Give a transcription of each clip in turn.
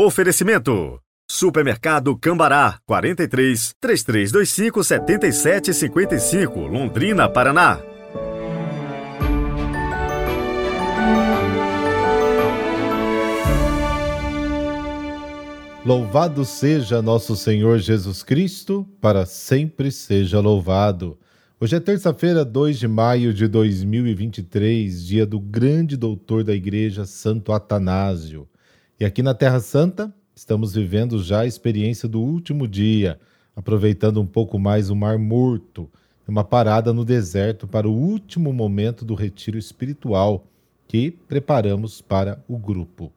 Oferecimento. Supermercado Cambará 43 3325 7755 Londrina, Paraná. Louvado seja nosso Senhor Jesus Cristo, para sempre seja louvado. Hoje é terça-feira, 2 de maio de 2023, dia do grande doutor da Igreja, Santo Atanásio. E aqui na Terra Santa, estamos vivendo já a experiência do último dia, aproveitando um pouco mais o Mar Morto, uma parada no deserto para o último momento do retiro espiritual que preparamos para o grupo.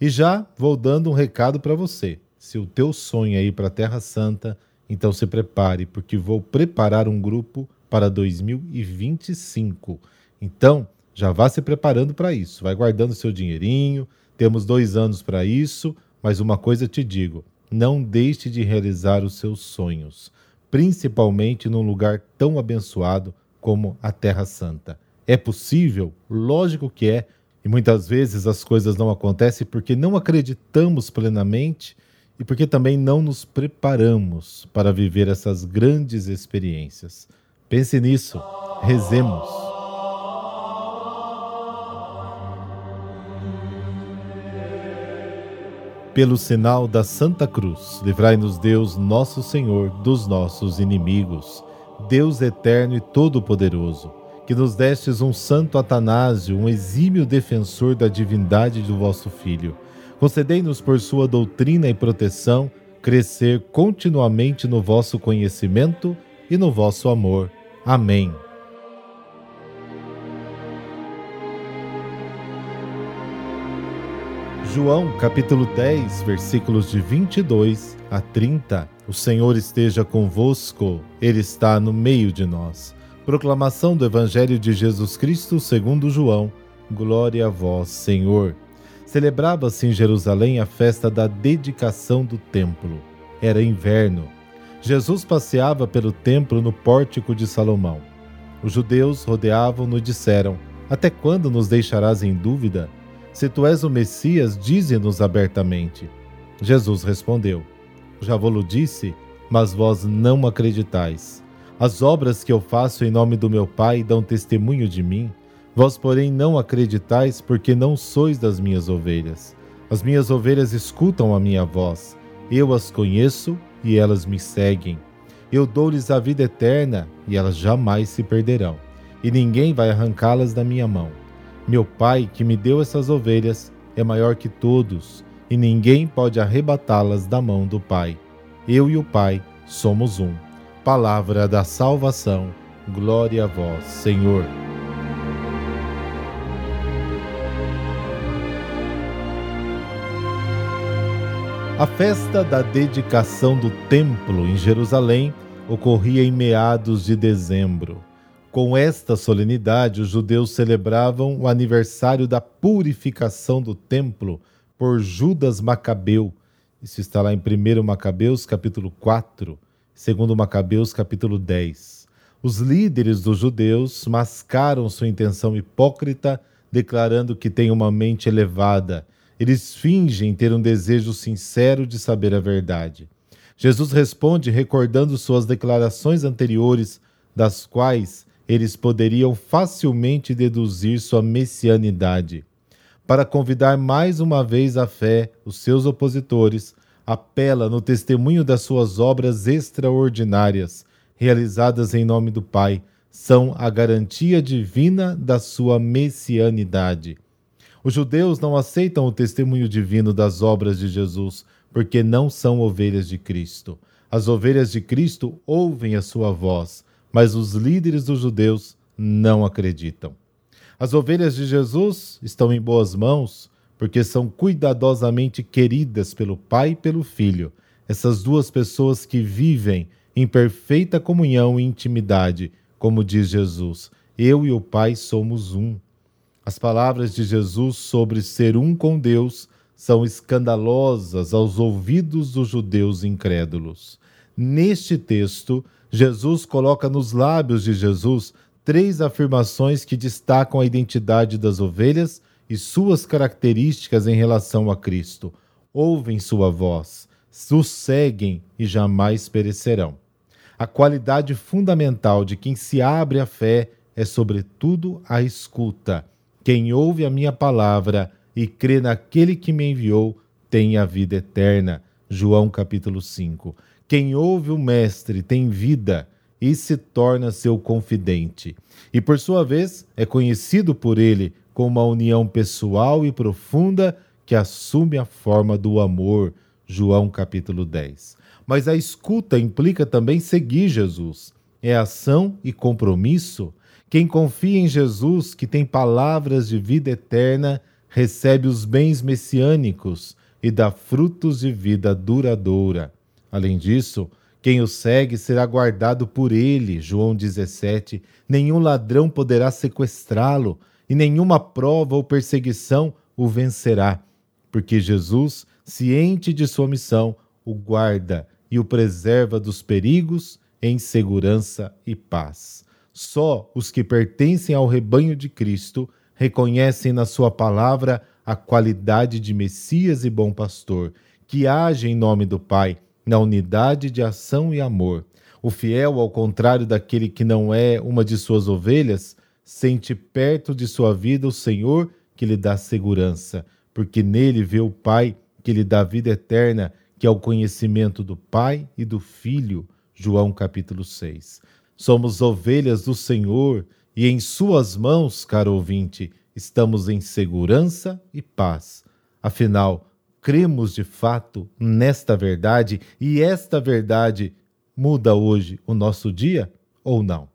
E já vou dando um recado para você. Se o teu sonho é ir para a Terra Santa, então se prepare, porque vou preparar um grupo para 2025. Então, já vá se preparando para isso. Vai guardando seu dinheirinho. Temos dois anos para isso. Mas uma coisa te digo: não deixe de realizar os seus sonhos, principalmente num lugar tão abençoado como a Terra Santa. É possível? Lógico que é e muitas vezes as coisas não acontecem porque não acreditamos plenamente e porque também não nos preparamos para viver essas grandes experiências. Pense nisso, rezemos. Pelo sinal da Santa Cruz, livrai-nos Deus, nosso Senhor, dos nossos inimigos. Deus eterno e todo-poderoso que nos destes um santo Atanásio, um exímio defensor da divindade do vosso Filho. Concedei-nos por sua doutrina e proteção crescer continuamente no vosso conhecimento e no vosso amor. Amém. João capítulo 10, versículos de 22 a 30. O Senhor esteja convosco, Ele está no meio de nós. Proclamação do Evangelho de Jesus Cristo segundo João. Glória a vós, Senhor. Celebrava-se em Jerusalém a festa da dedicação do templo. Era inverno. Jesus passeava pelo templo no pórtico de Salomão. Os judeus rodeavam-no e disseram: Até quando nos deixarás em dúvida? Se tu és o Messias, dize-nos abertamente. Jesus respondeu: Já vou-lo disse, mas vós não acreditais. As obras que eu faço em nome do meu Pai dão testemunho de mim. Vós, porém, não acreditais, porque não sois das minhas ovelhas. As minhas ovelhas escutam a minha voz. Eu as conheço e elas me seguem. Eu dou-lhes a vida eterna e elas jamais se perderão, e ninguém vai arrancá-las da minha mão. Meu Pai, que me deu essas ovelhas, é maior que todos, e ninguém pode arrebatá-las da mão do Pai. Eu e o Pai somos um. Palavra da salvação. Glória a vós, Senhor. A festa da dedicação do templo em Jerusalém ocorria em meados de dezembro. Com esta solenidade, os judeus celebravam o aniversário da purificação do templo por Judas Macabeu. Isso está lá em 1 Macabeus, capítulo 4 segundo Macabeus capítulo 10. Os líderes dos judeus mascaram sua intenção hipócrita, declarando que têm uma mente elevada. Eles fingem ter um desejo sincero de saber a verdade. Jesus responde recordando suas declarações anteriores, das quais eles poderiam facilmente deduzir sua messianidade. Para convidar mais uma vez à fé os seus opositores, apela no testemunho das suas obras extraordinárias, realizadas em nome do Pai, são a garantia divina da sua messianidade. Os judeus não aceitam o testemunho divino das obras de Jesus, porque não são ovelhas de Cristo. As ovelhas de Cristo ouvem a sua voz, mas os líderes dos judeus não acreditam. As ovelhas de Jesus estão em boas mãos, porque são cuidadosamente queridas pelo Pai e pelo Filho, essas duas pessoas que vivem em perfeita comunhão e intimidade, como diz Jesus: Eu e o Pai somos um. As palavras de Jesus sobre ser um com Deus são escandalosas aos ouvidos dos judeus incrédulos. Neste texto, Jesus coloca nos lábios de Jesus três afirmações que destacam a identidade das ovelhas e suas características em relação a Cristo. ouvem sua voz, os e jamais perecerão. A qualidade fundamental de quem se abre à fé é, sobretudo, a escuta. Quem ouve a minha palavra e crê naquele que me enviou tem a vida eterna. João capítulo 5. Quem ouve o Mestre tem vida e se torna seu confidente. E por sua vez é conhecido por ele com uma união pessoal e profunda que assume a forma do amor. João capítulo 10. Mas a escuta implica também seguir Jesus. É ação e compromisso. Quem confia em Jesus, que tem palavras de vida eterna, recebe os bens messiânicos e dá frutos de vida duradoura. Além disso, quem o segue será guardado por ele. João 17. Nenhum ladrão poderá sequestrá-lo, e nenhuma prova ou perseguição o vencerá porque Jesus, ciente de sua missão, o guarda e o preserva dos perigos em segurança e paz. Só os que pertencem ao rebanho de Cristo reconhecem na sua palavra a qualidade de Messias e bom pastor, que age em nome do Pai, na unidade de ação e amor. O fiel, ao contrário daquele que não é uma de suas ovelhas, sente perto de sua vida o Senhor que lhe dá segurança porque nele vê o Pai que lhe dá vida eterna, que é o conhecimento do Pai e do Filho. João capítulo 6. Somos ovelhas do Senhor e em Suas mãos, caro ouvinte, estamos em segurança e paz. Afinal, cremos de fato nesta verdade e esta verdade muda hoje o nosso dia ou não?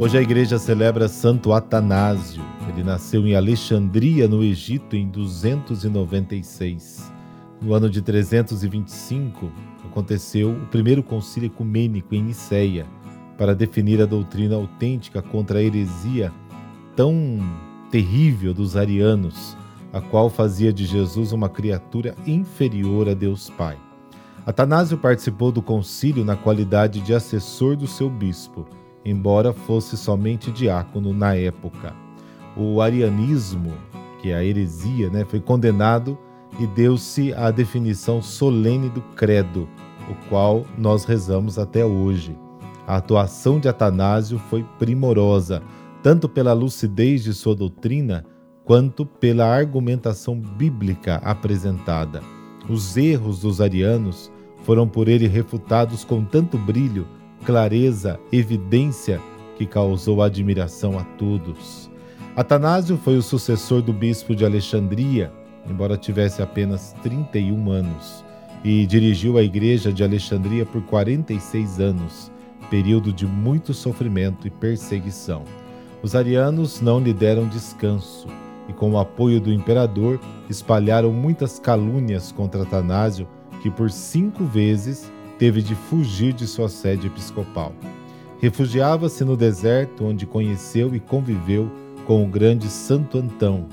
Hoje a igreja celebra Santo Atanásio. Ele nasceu em Alexandria, no Egito, em 296. No ano de 325, aconteceu o primeiro concílio ecumênico em Nicéia para definir a doutrina autêntica contra a heresia tão terrível dos arianos, a qual fazia de Jesus uma criatura inferior a Deus Pai. Atanásio participou do concílio na qualidade de assessor do seu bispo embora fosse somente diácono na época. O arianismo, que é a heresia, né, foi condenado e deu-se a definição solene do credo, o qual nós rezamos até hoje. A atuação de Atanásio foi primorosa, tanto pela lucidez de sua doutrina, quanto pela argumentação bíblica apresentada. Os erros dos arianos foram por ele refutados com tanto brilho clareza, evidência que causou admiração a todos. Atanásio foi o sucessor do bispo de Alexandria, embora tivesse apenas 31 anos, e dirigiu a igreja de Alexandria por 46 anos, período de muito sofrimento e perseguição. Os arianos não lhe deram descanso e, com o apoio do imperador, espalharam muitas calúnias contra Atanásio, que por cinco vezes teve de fugir de sua sede episcopal. Refugiava-se no deserto, onde conheceu e conviveu com o grande Santo Antão.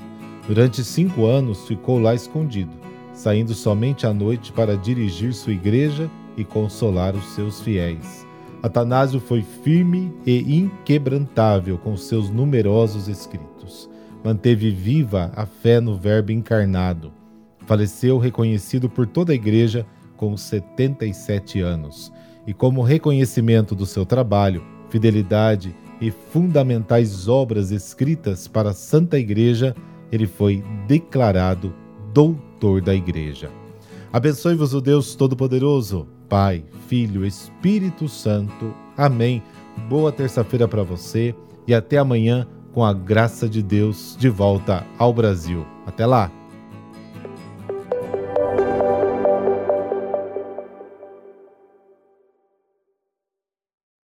Durante cinco anos ficou lá escondido, saindo somente à noite para dirigir sua igreja e consolar os seus fiéis. Atanásio foi firme e inquebrantável com seus numerosos escritos. Manteve viva a fé no Verbo encarnado. Faleceu reconhecido por toda a igreja com 77 anos. E como reconhecimento do seu trabalho, fidelidade e fundamentais obras escritas para a Santa Igreja, ele foi declarado doutor da Igreja. Abençoe-vos o Deus Todo-Poderoso, Pai, Filho, Espírito Santo. Amém. Boa terça-feira para você e até amanhã com a graça de Deus de volta ao Brasil. Até lá!